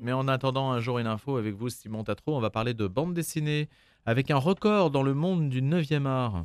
Mais en attendant un jour une info avec vous, Simon Tatro, on va parler de bande dessinée avec un record dans le monde du 9e art.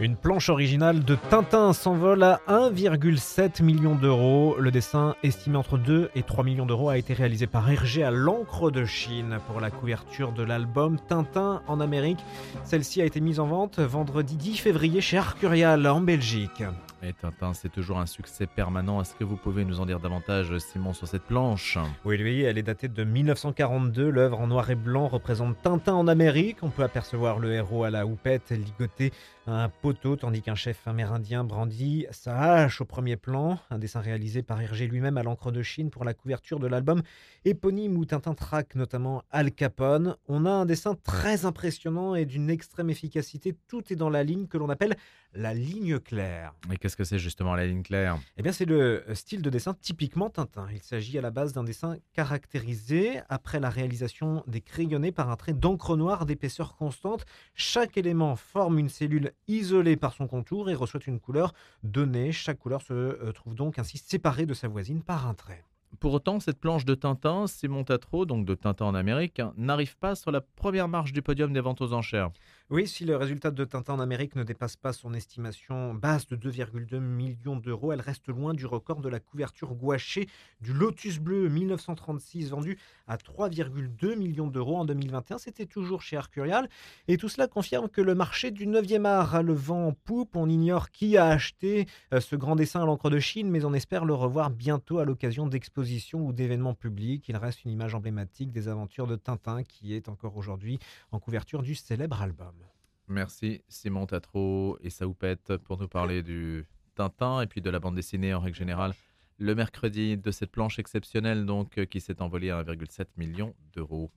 Une planche originale de Tintin s'envole à 1,7 million d'euros. Le dessin, estimé entre 2 et 3 millions d'euros, a été réalisé par Hergé à l'encre de Chine pour la couverture de l'album Tintin en Amérique. Celle-ci a été mise en vente vendredi 10 février chez Arcurial en Belgique. Et Tintin, c'est toujours un succès permanent. Est-ce que vous pouvez nous en dire davantage, Simon, sur cette planche? Oui, oui, elle est datée de 1942. L'œuvre en noir et blanc représente Tintin en Amérique. On peut apercevoir le héros à la houppette ligoté à un poteau, tandis qu'un chef amérindien brandit sa hache au premier plan. Un dessin réalisé par Hergé lui-même à l'encre de Chine pour la couverture de l'album éponyme où Tintin traque notamment Al Capone. On a un dessin très impressionnant et d'une extrême efficacité. Tout est dans la ligne que l'on appelle la ligne claire. Et qu'est-ce que c'est justement la ligne claire? Eh bien, c'est le style de dessin typiquement Tintin. Il s'agit à la base d'un dessin caractérisé après la réalisation des crayonnés par un trait d'encre noire d'épaisseur constante. Chaque élément forme une cellule isolée par son contour et reçoit une couleur donnée. Chaque couleur se euh, trouve donc ainsi séparée de sa voisine par un trait. Pour autant, cette planche de Tintin, Simon Tatro, donc de Tintin en Amérique, hein, n'arrive pas sur la première marche du podium des ventes aux enchères. Oui, si le résultat de Tintin en Amérique ne dépasse pas son estimation basse de 2,2 millions d'euros, elle reste loin du record de la couverture gouachée du Lotus Bleu 1936 vendu à 3,2 millions d'euros en 2021. C'était toujours chez Arcurial. Et tout cela confirme que le marché du 9e art a le vent en poupe. On ignore qui a acheté euh, ce grand dessin à l'encre de Chine, mais on espère le revoir bientôt à l'occasion ou d'événements publics. Il reste une image emblématique des aventures de Tintin qui est encore aujourd'hui en couverture du célèbre album. Merci Simon Tatro et Saoupette pour nous parler du Tintin et puis de la bande dessinée en règle générale. Le mercredi de cette planche exceptionnelle donc qui s'est envolée à 1,7 million d'euros.